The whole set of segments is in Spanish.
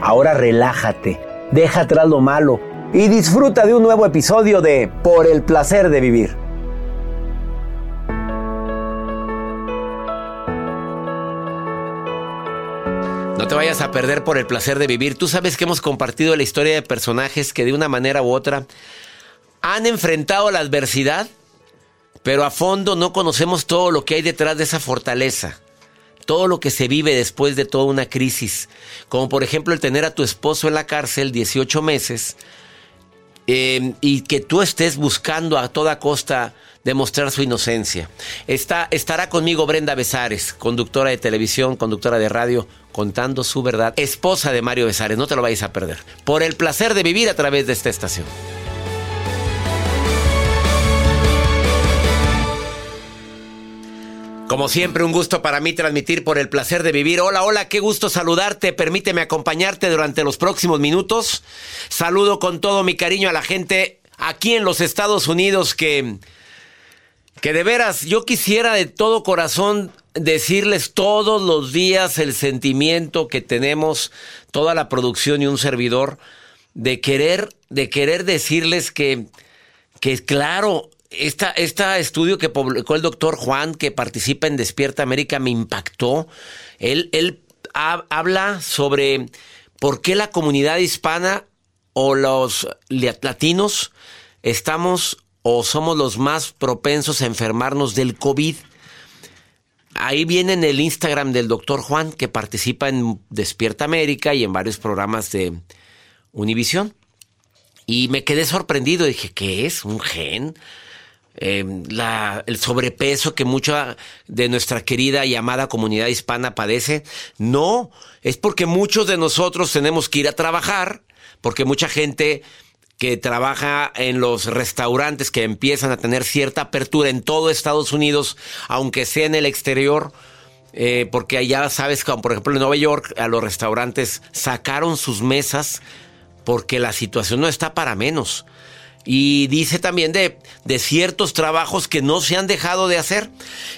Ahora relájate, deja atrás lo malo y disfruta de un nuevo episodio de Por el placer de vivir. No te vayas a perder por el placer de vivir. Tú sabes que hemos compartido la historia de personajes que de una manera u otra han enfrentado la adversidad, pero a fondo no conocemos todo lo que hay detrás de esa fortaleza todo lo que se vive después de toda una crisis, como por ejemplo el tener a tu esposo en la cárcel 18 meses eh, y que tú estés buscando a toda costa demostrar su inocencia. Está, estará conmigo Brenda Besares, conductora de televisión, conductora de radio, contando su verdad, esposa de Mario Besares, no te lo vayas a perder, por el placer de vivir a través de esta estación. Como siempre, un gusto para mí transmitir por el placer de vivir. Hola, hola, qué gusto saludarte. Permíteme acompañarte durante los próximos minutos. Saludo con todo mi cariño a la gente aquí en los Estados Unidos que, que de veras yo quisiera de todo corazón decirles todos los días el sentimiento que tenemos toda la producción y un servidor de querer de querer decirles que que claro esta, este estudio que publicó el doctor Juan, que participa en Despierta América, me impactó. Él, él habla sobre por qué la comunidad hispana o los latinos estamos o somos los más propensos a enfermarnos del COVID. Ahí viene en el Instagram del doctor Juan, que participa en Despierta América y en varios programas de Univisión. Y me quedé sorprendido. Dije, ¿qué es? ¿Un gen? Em, el sobrepeso que mucha de nuestra querida y amada comunidad hispana padece. No, es porque muchos de nosotros tenemos que ir a trabajar, porque mucha gente que trabaja en los restaurantes que empiezan a tener cierta apertura en todo Estados Unidos, aunque sea en el exterior, eh, porque allá sabes, como por ejemplo en Nueva York, a los restaurantes sacaron sus mesas porque la situación no está para menos. Y dice también de, de, ciertos trabajos que no se han dejado de hacer.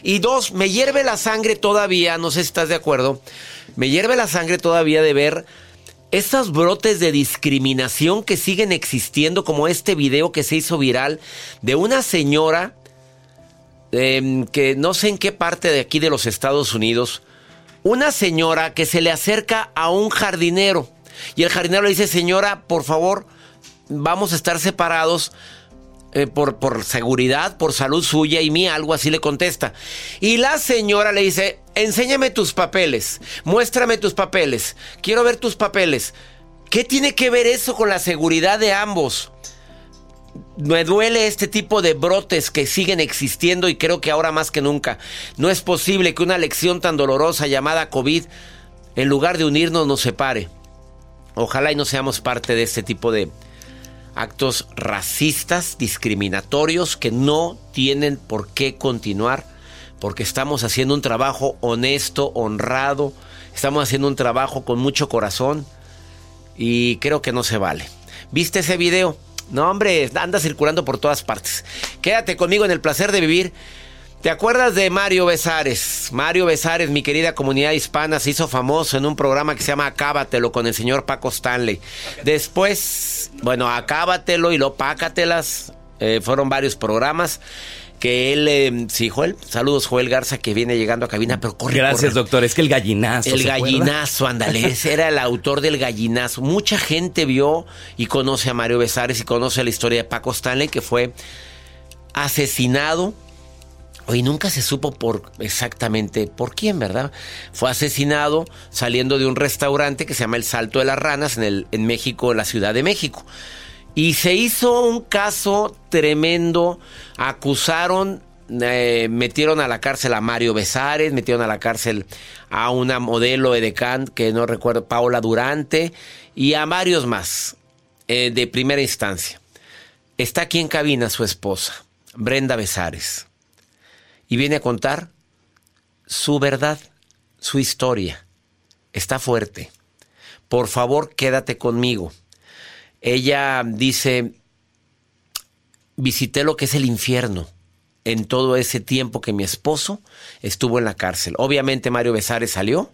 Y dos, me hierve la sangre todavía, no sé si estás de acuerdo, me hierve la sangre todavía de ver estos brotes de discriminación que siguen existiendo, como este video que se hizo viral de una señora em, que no sé en qué parte de aquí de los Estados Unidos, una señora que se le acerca a un jardinero. Y el jardinero le dice, señora, por favor, vamos a estar separados eh, por, por seguridad, por salud suya y mía, algo así le contesta. Y la señora le dice, enséñame tus papeles, muéstrame tus papeles, quiero ver tus papeles. ¿Qué tiene que ver eso con la seguridad de ambos? Me duele este tipo de brotes que siguen existiendo y creo que ahora más que nunca. No es posible que una lección tan dolorosa llamada COVID, en lugar de unirnos, nos separe. Ojalá y no seamos parte de este tipo de, actos racistas, discriminatorios, que no tienen por qué continuar, porque estamos haciendo un trabajo honesto, honrado, estamos haciendo un trabajo con mucho corazón y creo que no se vale. ¿Viste ese video? No, hombre, anda circulando por todas partes. Quédate conmigo en el placer de vivir. ¿Te acuerdas de Mario Besares? Mario Besares, mi querida comunidad hispana, se hizo famoso en un programa que se llama Acábatelo con el señor Paco Stanley. Después, bueno, Acábatelo y lo Pácatelas. Eh, fueron varios programas que él, eh, sí, Joel, saludos Joel Garza que viene llegando a cabina, pero corre. Gracias, doctor, es que el gallinazo. El gallinazo, ándale, ese era el autor del gallinazo. Mucha gente vio y conoce a Mario Besares y conoce la historia de Paco Stanley, que fue asesinado Hoy nunca se supo por exactamente por quién, ¿verdad? Fue asesinado saliendo de un restaurante que se llama El Salto de las Ranas en, el, en México, en la Ciudad de México. Y se hizo un caso tremendo. Acusaron eh, metieron a la cárcel a Mario Besares, metieron a la cárcel a una modelo edecán que no recuerdo, Paola Durante, y a varios más eh, de primera instancia. Está aquí en cabina su esposa, Brenda Besares, y viene a contar su verdad, su historia. Está fuerte. Por favor, quédate conmigo. Ella dice, visité lo que es el infierno en todo ese tiempo que mi esposo estuvo en la cárcel. Obviamente Mario Besares salió,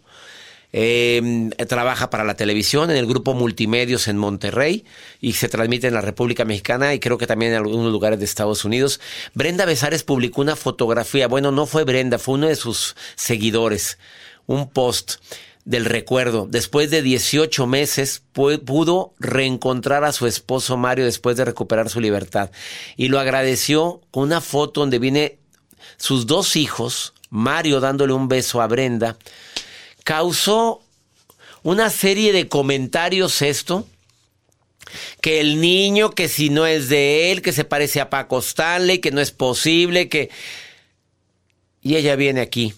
eh, trabaja para la televisión en el grupo Multimedios en Monterrey y se transmite en la República Mexicana y creo que también en algunos lugares de Estados Unidos. Brenda Besares publicó una fotografía, bueno, no fue Brenda, fue uno de sus seguidores, un post del recuerdo. Después de 18 meses pudo reencontrar a su esposo Mario después de recuperar su libertad. Y lo agradeció con una foto donde viene sus dos hijos, Mario dándole un beso a Brenda. Causó una serie de comentarios esto. Que el niño, que si no es de él, que se parece a Paco Stanley, que no es posible, que... Y ella viene aquí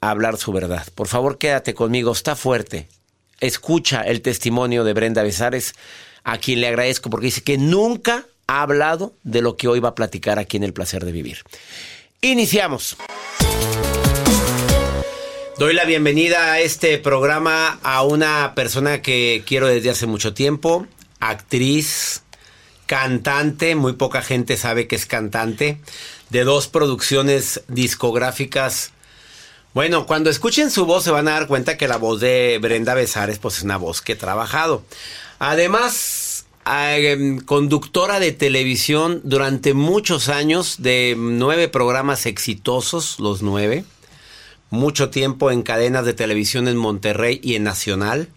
hablar su verdad. Por favor, quédate conmigo, está fuerte. Escucha el testimonio de Brenda Besares, a quien le agradezco porque dice que nunca ha hablado de lo que hoy va a platicar aquí en El Placer de Vivir. Iniciamos. Doy la bienvenida a este programa a una persona que quiero desde hace mucho tiempo, actriz, cantante, muy poca gente sabe que es cantante, de dos producciones discográficas bueno, cuando escuchen su voz se van a dar cuenta que la voz de Brenda Besares pues es una voz que he trabajado. Además, em, conductora de televisión durante muchos años de nueve programas exitosos, los nueve. Mucho tiempo en cadenas de televisión en Monterrey y en Nacional.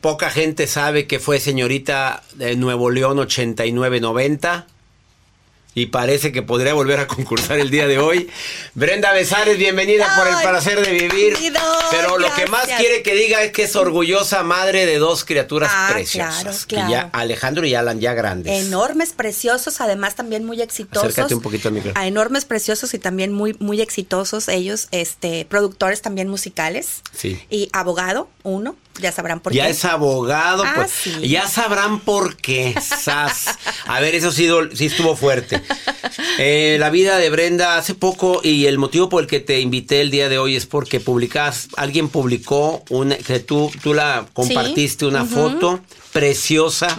poca gente sabe que fue señorita de Nuevo León 8990 y parece que podría volver a concursar el día de hoy. Brenda Besares, bienvenida por el placer de vivir. Pero lo que más quiere que diga es que es orgullosa madre de dos criaturas ah, preciosas. Claro, ya Alejandro y Alan ya grandes. Enormes, preciosos, además también muy exitosos. Acércate un poquito al micrófono. A enormes, preciosos y también muy, muy exitosos ellos, este, productores también musicales. Sí. Y abogado, uno. Ya sabrán por qué. Ya es abogado, ah, pues. Ya sabrán por qué. Sas. A ver, eso sí, sí estuvo fuerte. Eh, la vida de Brenda hace poco y el motivo por el que te invité el día de hoy es porque publicas, alguien publicó una, que tú, tú la compartiste una foto preciosa.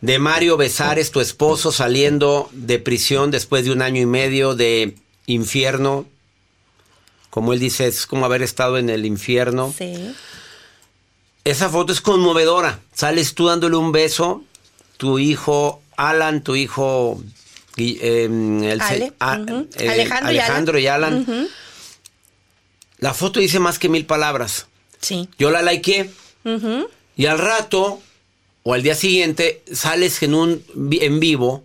De Mario Besares, tu esposo, saliendo de prisión después de un año y medio de infierno. Como él dice, es como haber estado en el infierno. Sí esa foto es conmovedora. Sales tú dándole un beso, tu hijo Alan, tu hijo em, el, eh, Alejandro, y Alan. La foto dice más que mil palabras. Sí. Yo la likeé. Y al rato, o al día siguiente, sales en un en vivo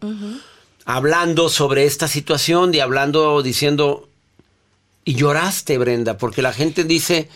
hablando sobre esta situación y hablando, diciendo. Y lloraste, Brenda, porque la gente dice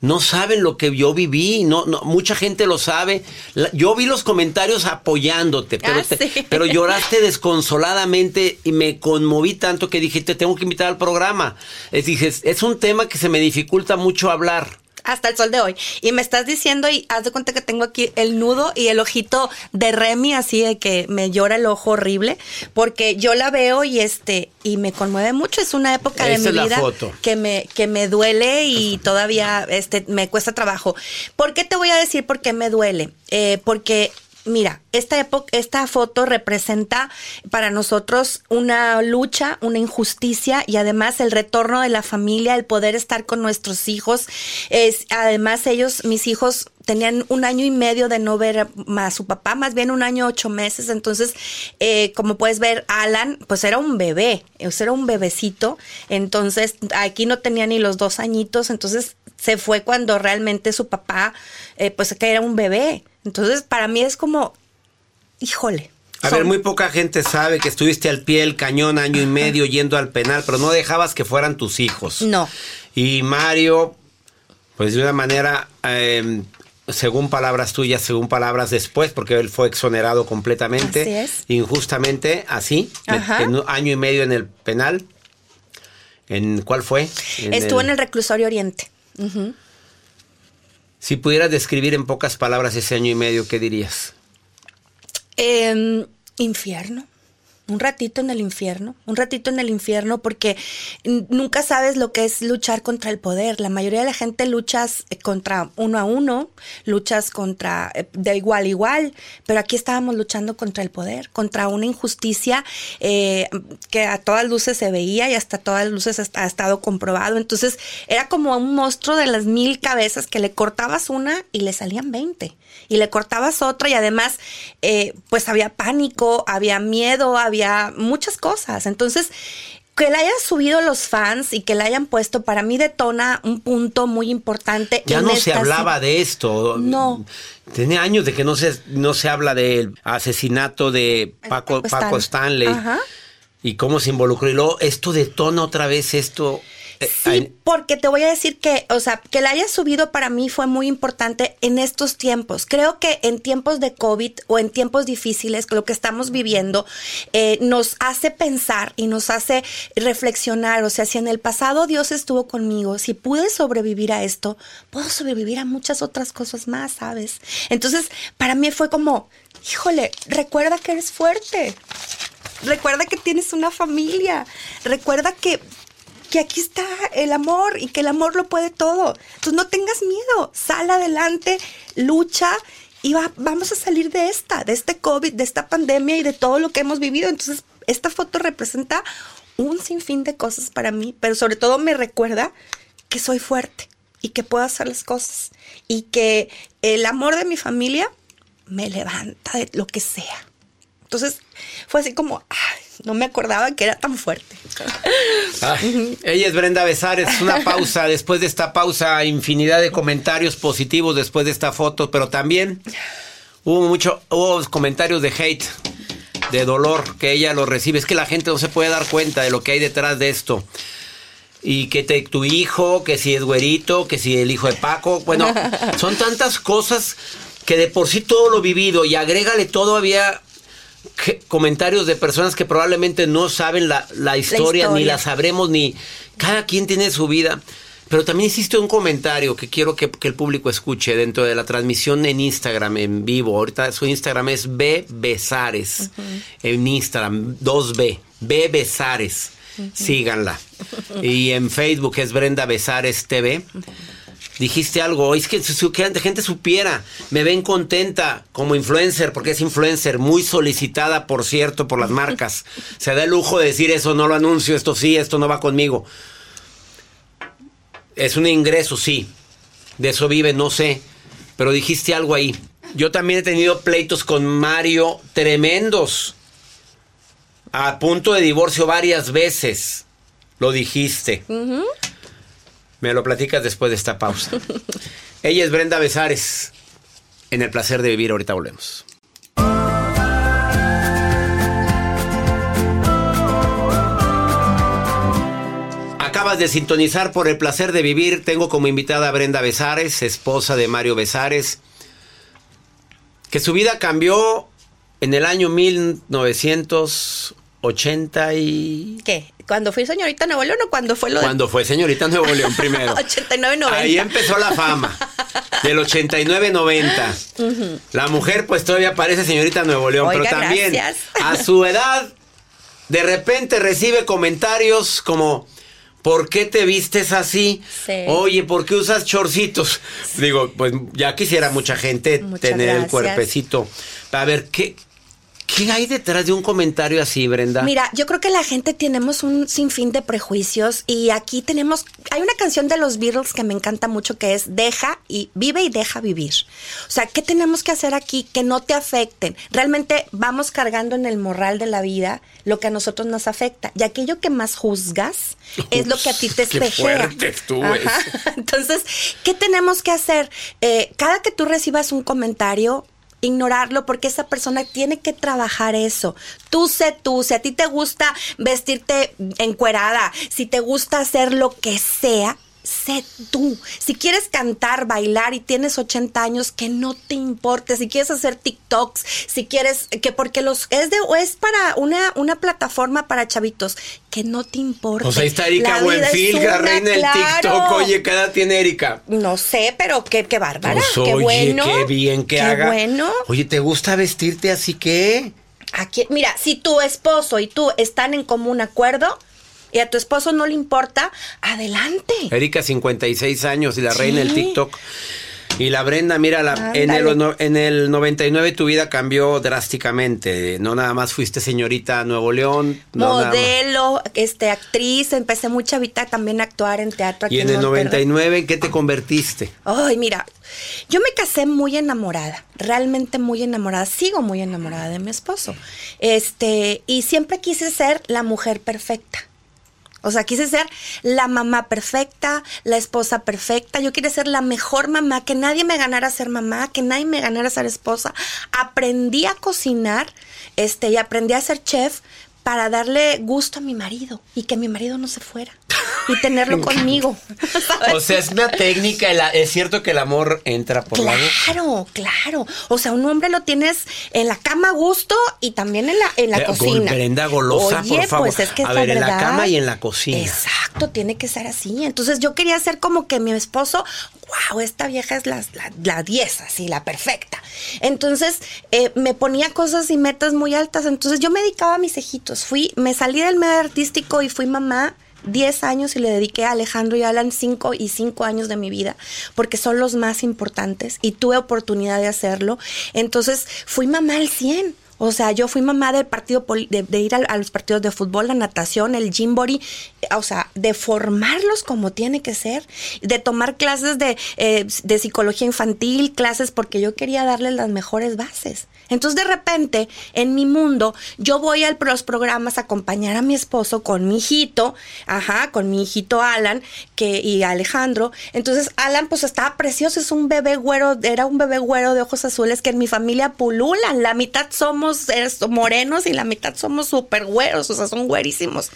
no saben lo que yo viví, no, no mucha gente lo sabe. yo vi los comentarios apoyándote, pero, ah, pero lloraste desconsoladamente y me conmoví tanto que dije, te tengo que invitar al programa. Es, dije, es un tema que se me dificulta mucho hablar hasta el sol de hoy. Y me estás diciendo, y haz de cuenta que tengo aquí el nudo y el ojito de Remy, así de que me llora el ojo horrible, porque yo la veo y este, y me conmueve mucho. Es una época de mi vida que me, que me duele y todavía este, me cuesta trabajo. ¿Por qué te voy a decir por qué me duele? Eh, porque mira, esta época, esta foto representa para nosotros una lucha, una injusticia y además el retorno de la familia, el poder estar con nuestros hijos. Es, además ellos, mis hijos tenían un año y medio de no ver a su papá, más bien un año ocho meses. Entonces, eh, como puedes ver, Alan, pues era un bebé, era un bebecito. Entonces, aquí no tenía ni los dos añitos. Entonces, se fue cuando realmente su papá, eh, pues que era un bebé. Entonces, para mí es como, híjole. A ver, muy poca gente sabe que estuviste al pie del cañón año y medio yendo al penal, pero no dejabas que fueran tus hijos. No. Y Mario, pues de una manera, em, según palabras tuyas, según palabras después, porque él fue exonerado completamente, Así es. injustamente, así, Ajá. en un año y medio en el penal. ¿En cuál fue? Estuvo en el reclusorio Oriente. Si pudieras describir en pocas palabras ese año y medio, ¿qué dirías? Em, infierno. Un ratito en el infierno, un ratito en el infierno porque nunca sabes lo que es luchar contra el poder. La mayoría de la gente luchas eh, contra uno a uno, luchas contra eh, de igual a igual, pero aquí estábamos luchando contra el poder, contra una injusticia eh, que a todas luces se veía y hasta todas luces ha estado comprobado. Entonces era como un monstruo de las mil cabezas que le cortabas una y le salían 20 y le cortabas otra y además pues había pánico, había miedo, había muchas cosas. Entonces, que le hayan subido los fans y que le hayan puesto, para mí detona un punto muy importante. Ya en no se hablaba se- de esto. No. Tenía años de que no se, no se habla del asesinato de Paco, Paco Paco Stanley. Stanley. Ajá. Y cómo se involucró. Y luego esto detona otra vez esto. Eh, Sí, porque te voy a decir que, o sea, que la haya subido para mí fue muy importante en estos tiempos. Creo que en tiempos de COVID o en tiempos difíciles, lo que estamos viviendo, eh, nos hace pensar y nos hace reflexionar. O sea, si en el pasado Dios estuvo conmigo, si pude sobrevivir a esto, puedo sobrevivir a muchas otras cosas más, ¿sabes? Entonces, para mí fue como, híjole, recuerda que eres fuerte. Recuerda que tienes una familia. Recuerda que, que aquí está el amor y que el amor lo puede todo. Entonces no tengas miedo. Sal adelante, lucha y va- vamos a salir de esta, de este COVID, de esta pandemia y de todo lo que hemos vivido. Entonces, esta foto representa un sinfín de cosas para mí, pero sobre todo me recuerda que soy fuerte y que puedo hacer las cosas y que el amor de mi familia me levanta de lo que sea. Entonces fue así como, no me acordaba que era tan fuerte. Ay, ella es Brenda Besares. Una pausa. Después de esta pausa, infinidad de comentarios positivos después de esta foto, pero también hubo mucho, hubo comentarios de hate, de dolor que ella lo recibe. Es que la gente no se puede dar cuenta de lo que hay detrás de esto. Y que te, tu hijo, que si es güerito, que si el hijo de Paco. Bueno, son tantas cosas que de por sí todo lo vivido y agrégale todavía que- comentarios de personas que probablemente no saben la, la historia, ni historia. la sabremos, ni cada quien tiene su vida. Pero también hiciste un comentario que quiero que, que el público escuche dentro de la transmisión en Instagram en vivo. Ahorita su Instagram es B Besares. En Instagram, 2B. B Besares. Síganla. Y en Facebook es Brenda Besares TV. Dijiste algo, es que, que la gente supiera, me ven contenta como influencer, porque es influencer, muy solicitada, por cierto, por las marcas. Se da el lujo de decir eso, no lo anuncio, esto sí, esto no va conmigo. Es un ingreso, sí. De eso vive, no sé. Pero dijiste algo ahí. Yo también he tenido pleitos con Mario tremendos. A punto de divorcio varias veces. Lo dijiste. Me lo platicas después de esta pausa. Ella es Brenda Besares. En el placer de vivir, ahorita volvemos. Acabas de sintonizar por el placer de vivir. Tengo como invitada a Brenda Besares, esposa de Mario Besares, que su vida cambió en el año 1980 y... ¿Qué? ¿Cuando fui señorita Nuevo León o cuando fue lo de Cuando fue señorita Nuevo León primero. 89-90? Ahí empezó la fama. Del 89-90. La mujer pues todavía parece señorita Nuevo León, Oiga, pero también gracias. a su edad de repente recibe comentarios como ¿Por qué te vistes así? Sí. Oye, ¿por qué usas chorcitos? Digo, pues ya quisiera mucha gente Muchas tener el cuerpecito. A ver, ¿qué, ¿qué hay detrás de un comentario así, Brenda? Mira, yo creo que la gente tenemos un sinfín de prejuicios y aquí tenemos, hay una canción de los Beatles que me encanta mucho que es deja y vive y deja vivir. O sea, ¿qué tenemos que hacer aquí que no te afecten? Realmente vamos cargando en el morral de la vida lo que a nosotros nos afecta y aquello que más juzgas es lo que a ti te Qué espejea. Ajá. eso. Entonces, ¿qué tenemos que hacer? Eh, cada que tú recibas un comentario, ignorarlo porque esa persona tiene que trabajar eso. Tú sé tú, si a ti te gusta vestirte encuerada, si te gusta hacer lo que sea, sé tú. Si quieres cantar, bailar y tienes 80 años, que no te importe. Si quieres hacer TikToks, si quieres, que porque los es de o es para una, una plataforma para chavitos, que no te importe. O sea, ahí está Erika vida es Buenfil, la reina del claro. TikTok. Oye, ¿qué edad tiene Erika? No sé, pero qué, qué bárbara. Pues, qué oye, bueno. qué bien que qué haga. bueno. Oye, ¿te gusta vestirte así que? Aquí, mira, si tu esposo y tú están en común acuerdo y a tu esposo no le importa, adelante. Erika, 56 años y la Sí. reina del TikTok. Y la Brenda, mira, la- en, el, Ándale. no- en el 99 tu vida cambió drásticamente. No nada más fuiste señorita Nuevo León. no. Modelo, este, actriz, empecé muy chavita también a actuar en teatro aquí Y en el Monterrey. 99, ¿en qué te convertiste? Ay, mira, yo me casé muy enamorada, realmente muy enamorada, sigo muy enamorada de mi esposo. Este, y siempre quise ser la mujer perfecta. O sea, quise ser la mamá perfecta, la esposa perfecta. Yo quería ser la mejor mamá, que nadie me ganara ser mamá, que nadie me ganara ser esposa. Aprendí a cocinar, este, y aprendí a ser chef para darle gusto a mi marido y que mi marido no se fuera y tenerlo conmigo. ¿sabes? O sea, es una técnica, el- es cierto que el amor entra por la boca. Claro, claro. O sea, un hombre lo tienes en la cama a gusto y también en la, en la Eh, cocina. Brenda Golosa, Oye, por favor. Pues es que A ver, en la verdad. cama y en la cocina. Exacto, tiene que ser así. Entonces yo quería ser como que mi esposo, wow, esta vieja es la, la, la 10, así, la perfecta. Entonces eh, me ponía cosas y metas muy altas. Entonces yo me dedicaba a mis hijitos. Fui, me salí del medio artístico y fui mamá 10 años y le dediqué a Alejandro y Alan 5 y 5 años de mi vida, porque son los más importantes y tuve oportunidad de hacerlo. Entonces fui mamá al 100. O sea, yo fui mamá del partido, de, de ir a, los partidos de fútbol, la natación, el gimbori, eh, o sea, de formarlos como tiene que ser, de tomar clases de, eh, de psicología infantil, clases porque yo quería darles las mejores bases. Entonces, de repente, en mi mundo, yo voy a los programas a acompañar a mi esposo con mi hijito, ajá, con mi hijito Alan que, y Alejandro. Entonces, Alan, pues estaba precioso, es un bebé güero, era un bebé güero de ojos azules que en mi familia pululan. La mitad somos eh, morenos y la mitad somos súper güeros, o sea, son güerísimos.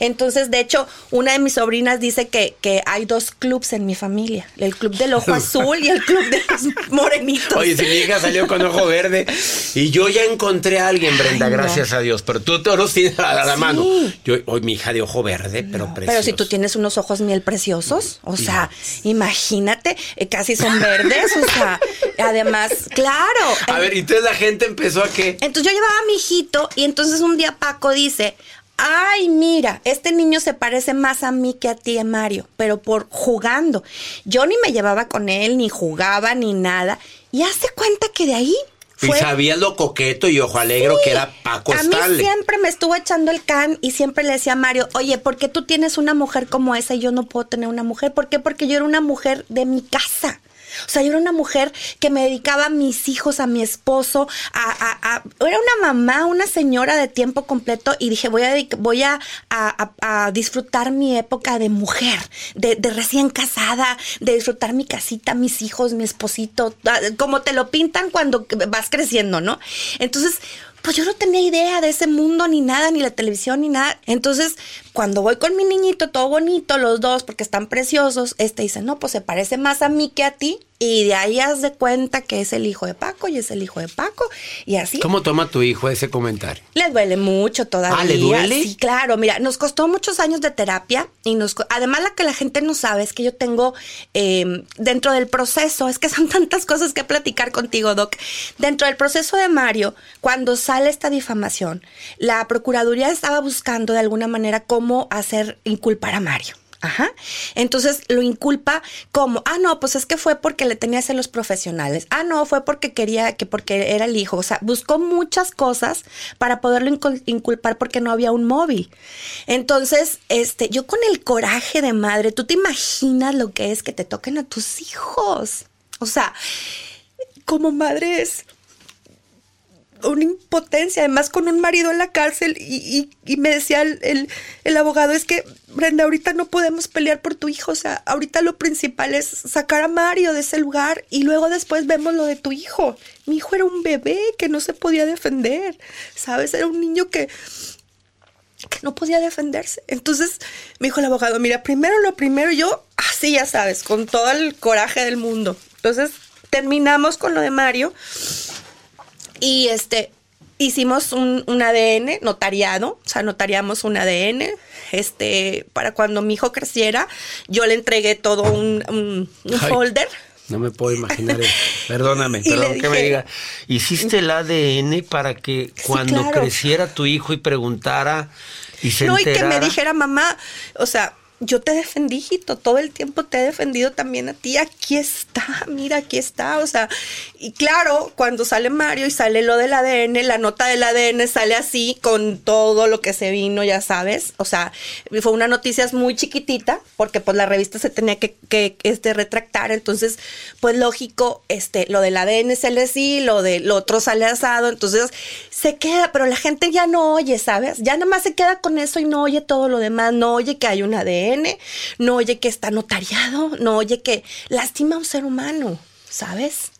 Entonces, de hecho, una de mis sobrinas dice que, que hay dos clubs en mi familia: el club del ojo azul y el club de los morenitos. Oye, si mi hija salió con ojo verde y yo ya encontré a alguien, Brenda, Ay, no. gracias a Dios, pero tú todos tienes a la Sí. mano. Yo, hoy mi hija de ojo verde, pero precioso. Pero si tú tienes unos ojos miel preciosos, o sea, imagínate, eh, casi son verdes, o sea, además, claro. A ver, y entonces la gente empezó a qué? Entonces yo llevaba a mi hijito y entonces un día Paco dice, ay, mira, este niño se parece más a mí que a ti, Mario, pero por jugando. Yo ni me llevaba con él, ni jugaba, ni nada. Y hace cuenta que de ahí Y fue... sabías lo coqueto y ojo alegre que era Paco a mí Stanley. siempre me estuvo echando el can y siempre le decía a Mario, oye, ¿por qué tú tienes una mujer como esa y yo no puedo tener una mujer? ¿Por qué? Porque yo era una mujer de mi casa. O sea, yo era una mujer que me dedicaba a mis hijos, a mi esposo, a, era una mamá, una señora de tiempo completo y dije, voy a, voy a, disfrutar mi época de mujer, de, de recién casada, de disfrutar mi casita, mis hijos, mi esposito, como te lo pintan cuando vas creciendo, ¿no? Entonces, pues yo no tenía idea de ese mundo ni nada, ni la televisión ni nada. Entonces, cuando voy con mi niñito, todo bonito, los dos, porque están preciosos, este dice, no, pues se parece más a mí que a ti. Y de ahí haz de cuenta que es el hijo de Paco y es el hijo de Paco. Y así. ¿Cómo toma tu hijo ese comentario? Le duele mucho todavía. Ah, ¿le duele? Sí, claro. Mira, nos costó muchos años de terapia y nos, además la que la gente no sabe es que yo tengo eh, dentro del proceso, es que son tantas cosas que platicar contigo, Doc. Dentro del proceso de Mario, cuando sale esta difamación, la Procuraduría estaba buscando de alguna manera cómo hacer inculpar a Mario. Ajá. Entonces lo inculpa como, ah, no, pues es que fue porque le tenía celos profesionales. Ah, no, fue porque quería, que porque era el hijo. O sea, buscó muchas cosas para poderlo incul- inculpar porque no había un móvil. Entonces, este, yo con el coraje de madre, tú te imaginas lo que es que te toquen a tus hijos. O sea, como madre es una impotencia, además con un marido en la cárcel y, y- me decía el, el- el abogado, es que Brenda, ahorita no podemos pelear por tu hijo, o sea, ahorita lo principal es sacar a Mario de ese lugar y luego después vemos lo de tu hijo. Mi hijo era un bebé que no se podía defender, ¿sabes? Era un niño que que no podía defenderse. Entonces me dijo el abogado, mira, primero lo primero, yo así ya sabes, con todo el coraje del mundo. Entonces terminamos con lo de Mario y este hicimos un, un ADN notariado, o sea, notariamos un ADN. Este, para cuando mi hijo creciera, yo le entregué todo un, un- un Ay. folder. No me puedo imaginar eso. Perdóname, perdón que me diga. Hiciste el ADN para que cuando claro. creciera tu hijo y preguntara y se No, y que me dijera, mamá, o sea, yo te defendí, hijito, todo el tiempo te he defendido también a ti, aquí está, mira, aquí está, o sea, y claro, cuando sale Mario y sale lo del ADN, la nota del ADN sale así con todo lo que se vino, ya sabes, o sea, fue una noticia muy chiquitita, porque pues la revista se tenía que, este, retractar, entonces, pues lógico, este, lo del ADN sale así, lo del otro sale asado, entonces se queda, pero la gente ya no oye, ¿sabes? Ya nada más se queda con eso y no oye todo lo demás, no oye que hay un ADN, no oye que está notariado, no oye que lastima a un ser humano, ¿sabes?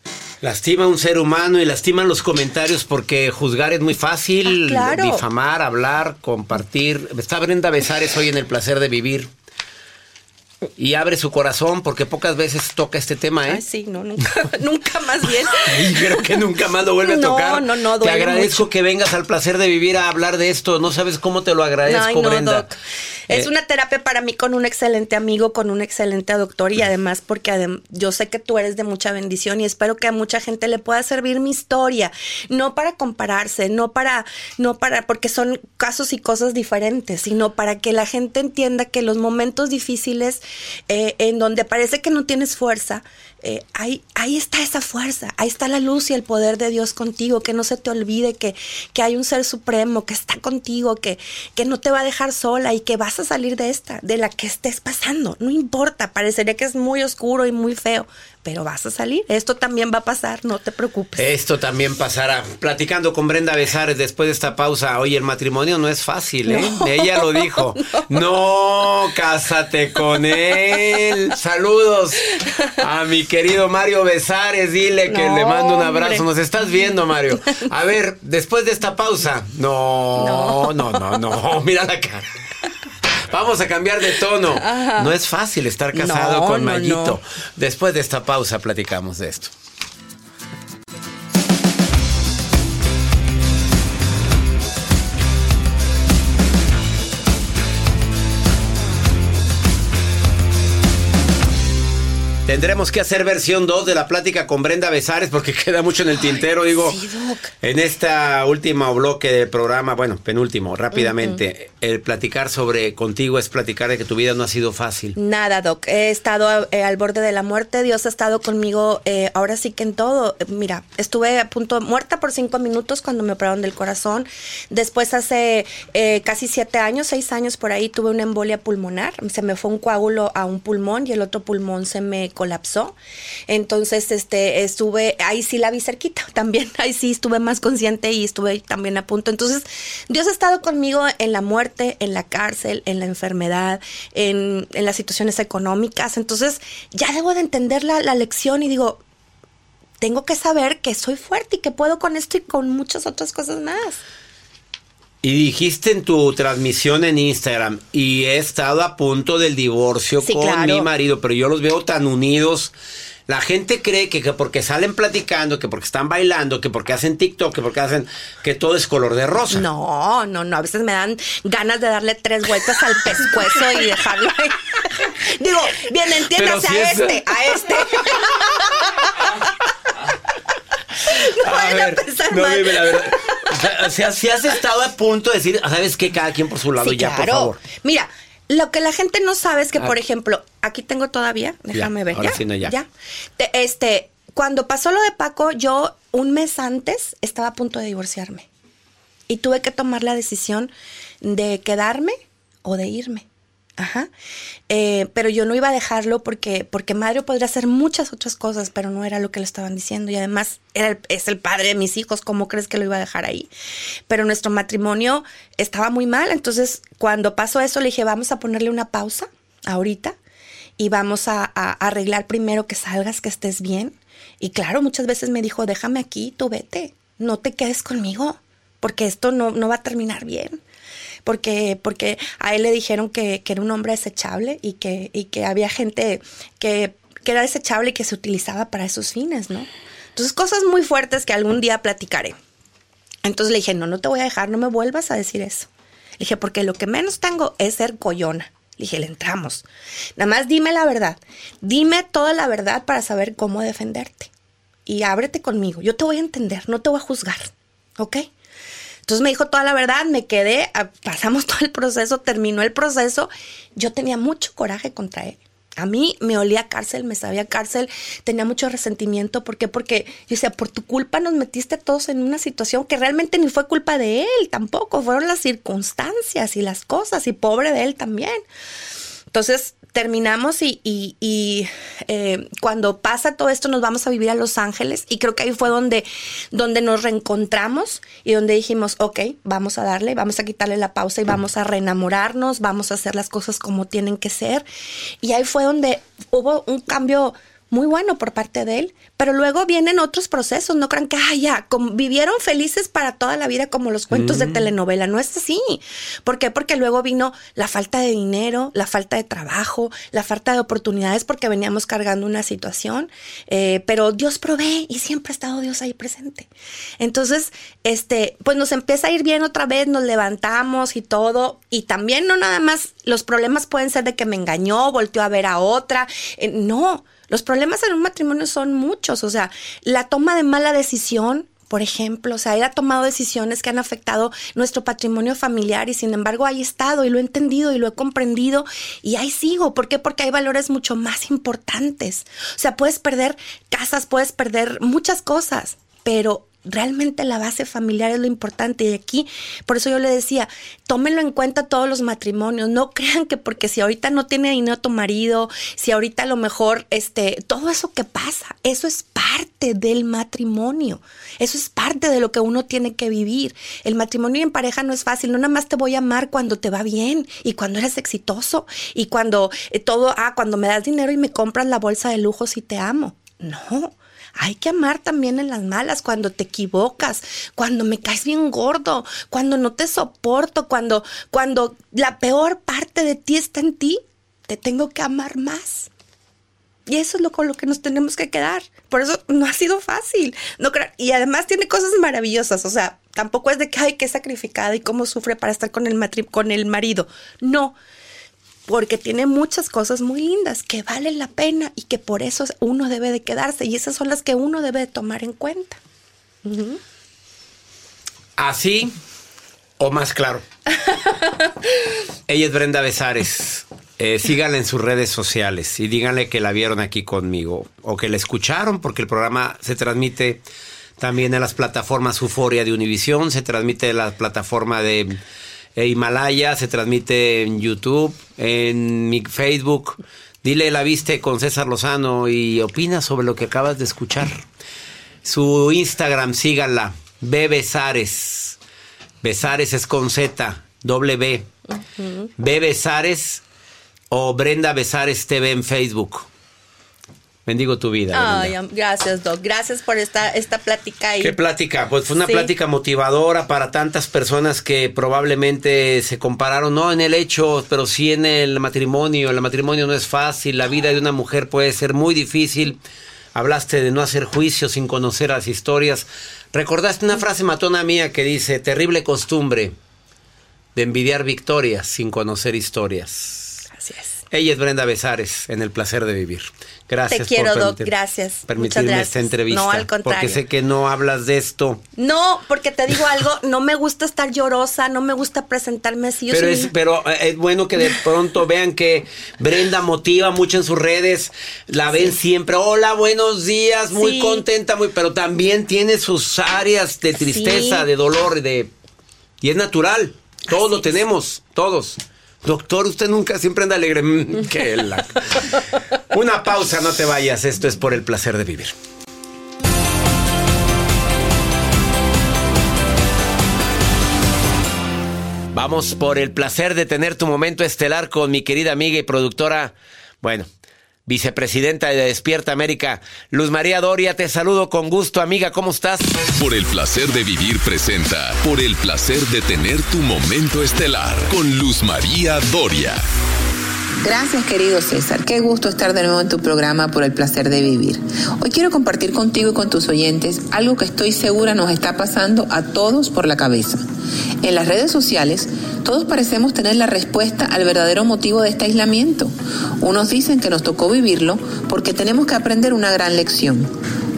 Lastima a un ser humano y lastiman los comentarios porque juzgar es muy fácil, Ah, claro. difamar, hablar, compartir. Está Brenda Besares hoy en el placer de vivir. Y abre su corazón porque pocas veces toca este tema, ¿eh? Ay, sí, no, nunca, nunca más bien. Y creo que nunca más lo vuelve a No, tocar. no, no, Te duele agradezco mucho. que vengas al placer de vivir a hablar de esto. No sabes cómo te lo agradezco, Ay, no, Brenda. Doc. Es Eh, una terapia para mí con un excelente amigo, con un excelente doctor y además porque adem- yo sé que tú eres de mucha bendición y espero que a mucha gente le pueda servir mi historia, no para compararse, no para, no para, porque son casos y cosas diferentes, sino para que la gente entienda que los momentos difíciles eh, en donde parece que no tienes fuerza, eh, ahí, ahí está esa fuerza, ahí está la luz y el poder de Dios contigo, que no se te olvide que, que hay un ser supremo que está contigo, que, que no te va a dejar sola y que vas a salir de esta, de la que estés pasando. No importa, parecería que es muy oscuro y muy feo, pero vas a salir. Esto también va a pasar, no te preocupes. Esto también pasará. Platicando con Brenda Besares después de esta pausa. Oye, el matrimonio no es fácil, ¿eh? No, Ella lo dijo. No. cásate con él. Saludos a mi querido Mario Besares. Dile que No, le mando un hombre. abrazo. Nos estás viendo, Mario. A ver, después de esta pausa. No, no, no, no. Mira la cara. Vamos a cambiar de tono. No es fácil estar casado No, con no, Mayito. no. Después de esta pausa platicamos de esto. Tendremos que hacer versión 2 de la plática con Brenda Besares porque queda mucho en el tintero, digo. sí, Doc. En esta última bloque del programa, bueno, penúltimo, rápidamente, el platicar sobre contigo es platicar de que tu vida no ha sido fácil. Nada, Doc. He estado eh, al borde de la muerte. Dios ha estado conmigo eh, ahora sí que en todo. Mira, estuve a punto muerta por cinco minutos cuando me operaron del corazón. Después, hace eh, casi siete años, seis años por ahí, tuve una embolia pulmonar. Se me fue un coágulo a un pulmón y el otro pulmón se me colapsó. Entonces, este, estuve, ahí sí la vi cerquita también. Ahí sí estuve más consciente y estuve también a punto. Entonces, Dios ha estado conmigo en la muerte, en la cárcel, en la enfermedad, en, en las situaciones económicas. Entonces, ya debo de entender la, la lección y digo, tengo que saber que soy fuerte y que puedo con esto y con muchas otras cosas más. Y dijiste en tu transmisión en Instagram, y he estado a punto del divorcio Sí, con claro. mi marido, pero yo los veo tan unidos. La gente cree que, que porque salen platicando, que porque están bailando, que porque hacen TikTok, que porque hacen, que todo es color de rosa. No, no, no. A veces me dan ganas de darle tres vueltas al pescuezo y dejarlo ahí. Digo, bien, entiéndase si a es- este, a este. no A vayan a, pensar no, mal. dime la verdad. O sea, si has estado a punto de decir, ¿sabes qué? Cada quien por su lado Sí, ya, por favor. Mira, lo que la gente no sabe es que, Ah. por ejemplo, aquí tengo todavía, déjame Ya, ver, ahora ¿ya? sí, no, ya. Te- este, cuando pasó lo de Paco, yo un mes antes estaba a punto de divorciarme. Y tuve que tomar la decisión de quedarme o de irme. Ajá. Eh, pero yo no iba a dejarlo porque, porque Mario podría hacer muchas otras cosas, pero no era lo que le estaban diciendo. Y además es el padre de mis hijos, ¿cómo crees que lo iba a dejar ahí? Pero nuestro matrimonio estaba muy mal. Entonces, cuando pasó eso, le dije, vamos a ponerle una pausa ahorita y vamos a, a arreglar primero que salgas, que estés bien. Y claro, muchas veces me dijo, déjame aquí, tú vete, no te quedes conmigo, porque esto no, no va a terminar bien. Porque, porque a él le dijeron que, que era un hombre desechable y que, y que había gente que, que era desechable y que se utilizaba para esos fines, ¿no? Entonces, cosas muy fuertes que algún día platicaré. Entonces le dije, no, no te voy a dejar, no me vuelvas a decir eso. Le dije, porque lo que menos tengo es ser coyona. Le dije, le entramos. Nada más dime la verdad. Dime toda la verdad para saber cómo defenderte. Y ábrete conmigo. Yo te voy a entender, no te voy a juzgar. ¿Ok? Entonces me dijo toda la verdad, me quedé, pasamos todo el proceso, terminó el proceso. Yo tenía mucho coraje contra él. A mí me olía cárcel, me sabía cárcel, tenía mucho resentimiento. ¿Por qué? Porque yo decía, por tu culpa nos metiste a todos en una situación que realmente ni fue culpa de él tampoco, fueron las circunstancias y las cosas, y pobre de él también. Entonces terminamos y, y, eh, cuando pasa todo esto nos vamos a vivir a Los Ángeles y creo que ahí fue donde, donde nos reencontramos y donde dijimos, ok, vamos a darle, vamos a quitarle la pausa y vamos a reenamorarnos, vamos a hacer las cosas como tienen que ser. Y ahí fue donde hubo un cambio muy bueno por parte de él, pero luego vienen otros procesos, no crean que, ah, ya, vivieron felices para toda la vida como los cuentos de telenovela, no es así. ¿Por qué? Porque luego vino la falta de dinero, la falta de trabajo, la falta de oportunidades porque veníamos cargando una situación, eh, pero Dios provee y siempre ha estado Dios ahí presente. Entonces, este, pues nos empieza a ir bien otra vez, nos levantamos y todo, y también no nada más, los problemas pueden ser de que me engañó, volteó a ver a otra, eh, no, los problemas en un matrimonio son muchos, o sea, la toma de mala decisión, por ejemplo, o sea, él ha tomado decisiones que han afectado nuestro patrimonio familiar y sin embargo ahí he estado y lo he entendido y lo he comprendido y ahí sigo. ¿Por qué? Porque hay valores mucho más importantes. O sea, puedes perder casas, puedes perder muchas cosas, pero realmente la base familiar es lo importante. Y aquí, por eso yo le decía, tómenlo en cuenta todos los matrimonios. No crean que porque si ahorita no tiene dinero tu marido, si ahorita a lo mejor, este, todo eso que pasa, eso es parte del matrimonio. Eso es parte de lo que uno tiene que vivir. El matrimonio en pareja no es fácil. No nada más te voy a amar cuando te va bien y cuando eres exitoso y cuando eh, todo, ah, cuando me das dinero y me compras la bolsa de lujo si te amo. No hay que amar también en las malas, cuando te equivocas, cuando me caes bien gordo, cuando no te soporto, cuando, cuando la peor parte de ti está en ti, te tengo que amar más. Y eso es lo con lo que nos tenemos que quedar. Por eso no ha sido fácil. Y además tiene cosas maravillosas. O sea, tampoco es de que hay que sacrificada y cómo sufre para estar con el marido. No, porque tiene muchas cosas muy lindas que valen la pena y que por eso uno debe de quedarse y esas son las que uno debe de tomar en cuenta. Así o más claro. Ella es Brenda Besares. Eh, síganla en sus redes sociales y díganle que la vieron aquí conmigo o que la escucharon porque el programa se transmite también en las plataformas Euforia de Univisión, se transmite en la plataforma de eh, Himalaya, se transmite en YouTube, en mi Facebook. Dile la viste con César Lozano y opina sobre lo que acabas de escuchar. Su Instagram, síganla. B Besares. Besares es con Z, doble B. B Besares o Brenda Besares TV en Facebook. Bendigo tu vida. Ay, gracias, Doc. Gracias por esta, esta plática. ¿Qué plática? Pues fue una plática motivadora para tantas personas que probablemente se compararon, no en el hecho, pero sí en el matrimonio. El matrimonio no es fácil, la vida de una mujer puede ser muy difícil. Hablaste de no hacer juicio sin conocer las historias. Recordaste una frase matona mía que dice, terrible costumbre de envidiar victorias sin conocer historias. Así es. Ella es Brenda Besares en El Placer de Vivir. Gracias. Te quiero, Doc. Gracias. Permitirme esta entrevista. No, al contrario. Porque sé que no hablas de esto. No, porque te digo algo, no me gusta estar llorosa, no me gusta presentarme así. pero, es, pero eh, es bueno que de pronto vean que Brenda motiva mucho en sus redes, la ven siempre, hola, buenos días, muy contenta, muy, pero también tiene sus áreas de tristeza, de dolor, de y es natural. Todos lo tenemos, todos. Doctor, usted nunca siempre anda alegre. Mm, Una pausa, no te vayas. Esto es por el placer de vivir. Vamos por el placer de tener tu momento estelar con mi querida amiga y productora. Bueno, vicepresidenta de Despierta América. Luz María Doria, te saludo con gusto, amiga, ¿cómo estás? Por el placer de vivir presenta, por el placer de tener tu momento estelar con Luz María Doria. Gracias querido César, qué gusto estar de nuevo en tu programa por el placer de vivir. Hoy quiero compartir contigo y con tus oyentes algo que estoy segura nos está pasando a todos por la cabeza. En las redes sociales, todos parecemos tener la respuesta al verdadero motivo de este aislamiento. Unos dicen que nos tocó vivirlo porque tenemos que aprender una gran lección.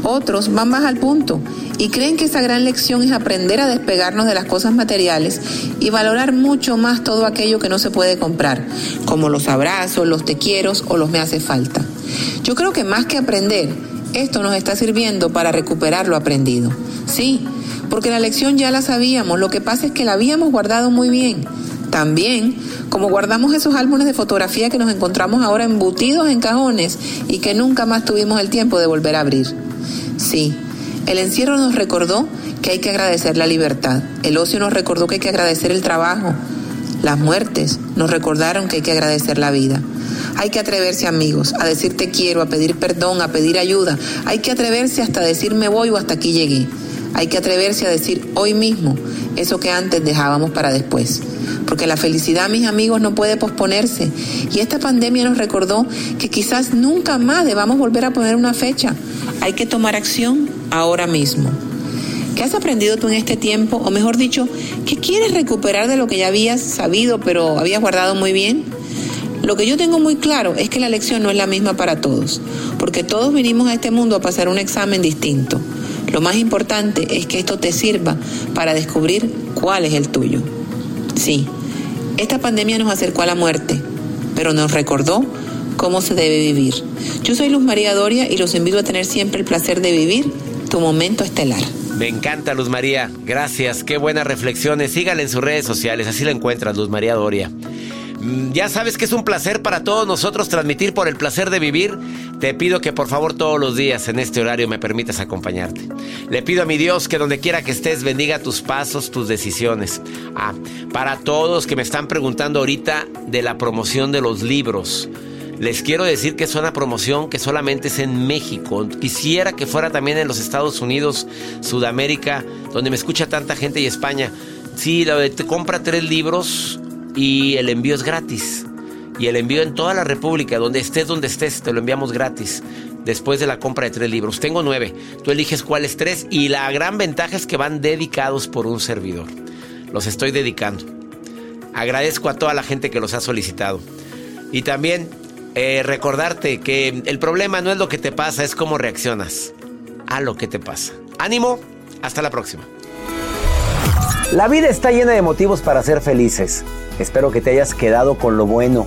Otros van más al punto y creen que esa gran lección es aprender a despegarnos de las cosas materiales y valorar mucho más todo aquello que no se puede comprar, como los abrazos, los te quiero o los me hace falta. Yo creo que más que aprender, esto nos está sirviendo para recuperar lo aprendido. Sí, porque la lección ya la sabíamos, lo que pasa es que la habíamos guardado muy bien. También, como guardamos esos álbumes de fotografía que nos encontramos ahora embutidos en cajones y que nunca más tuvimos el tiempo de volver a abrir. Sí, el encierro nos recordó que hay que agradecer la libertad. El ocio nos recordó que hay que agradecer el trabajo. Las muertes nos recordaron que hay que agradecer la vida. Hay que atreverse, amigos, a decir te quiero, a pedir perdón, a pedir ayuda. Hay que atreverse hasta decir me voy o hasta aquí llegué. Hay que atreverse a decir hoy mismo eso que antes dejábamos para después. Porque la felicidad, mis amigos, no puede posponerse. Y esta pandemia nos recordó que quizás nunca más debamos volver a poner una fecha. Hay que tomar acción ahora mismo. ¿Qué has aprendido tú en este tiempo? O mejor dicho, ¿qué quieres recuperar de lo que ya habías sabido pero habías guardado muy bien? Lo que yo tengo muy claro es que la lección no es la misma para todos, porque todos vinimos a este mundo a pasar un examen distinto. Lo más importante es que esto te sirva para descubrir cuál es el tuyo. Sí, esta pandemia nos acercó a la muerte, pero nos recordó cómo se debe vivir. Yo soy Luz María Doria y los invito a tener siempre el placer de vivir tu momento estelar. Me encanta Luz María, gracias, qué buenas reflexiones. Sígale en sus redes sociales, así la encuentras, Luz María Doria. Mm, ya sabes que es un placer para todos nosotros transmitir por el placer de vivir. Te pido que por favor todos los días en este horario me permitas acompañarte. Le pido a mi Dios que donde quiera que estés bendiga tus pasos, tus decisiones. Ah, para todos que me están preguntando ahorita de la promoción de los libros. Les quiero decir que es una promoción que solamente es en México. Quisiera que fuera también en los Estados Unidos, Sudamérica, donde me escucha tanta gente y España. Sí, te compra tres libros y el envío es gratis. Y el envío en toda la República, donde estés, donde estés, te lo enviamos gratis. Después de la compra de tres libros. Tengo nueve. Tú eliges cuáles tres. Y la gran ventaja es que van dedicados por un servidor. Los estoy dedicando. Agradezco a toda la gente que los ha solicitado. Y también eh, recordarte que el problema no es lo que te pasa, es cómo reaccionas a lo que te pasa. Ánimo, hasta la próxima. La vida está llena de motivos para ser felices. Espero que te hayas quedado con lo bueno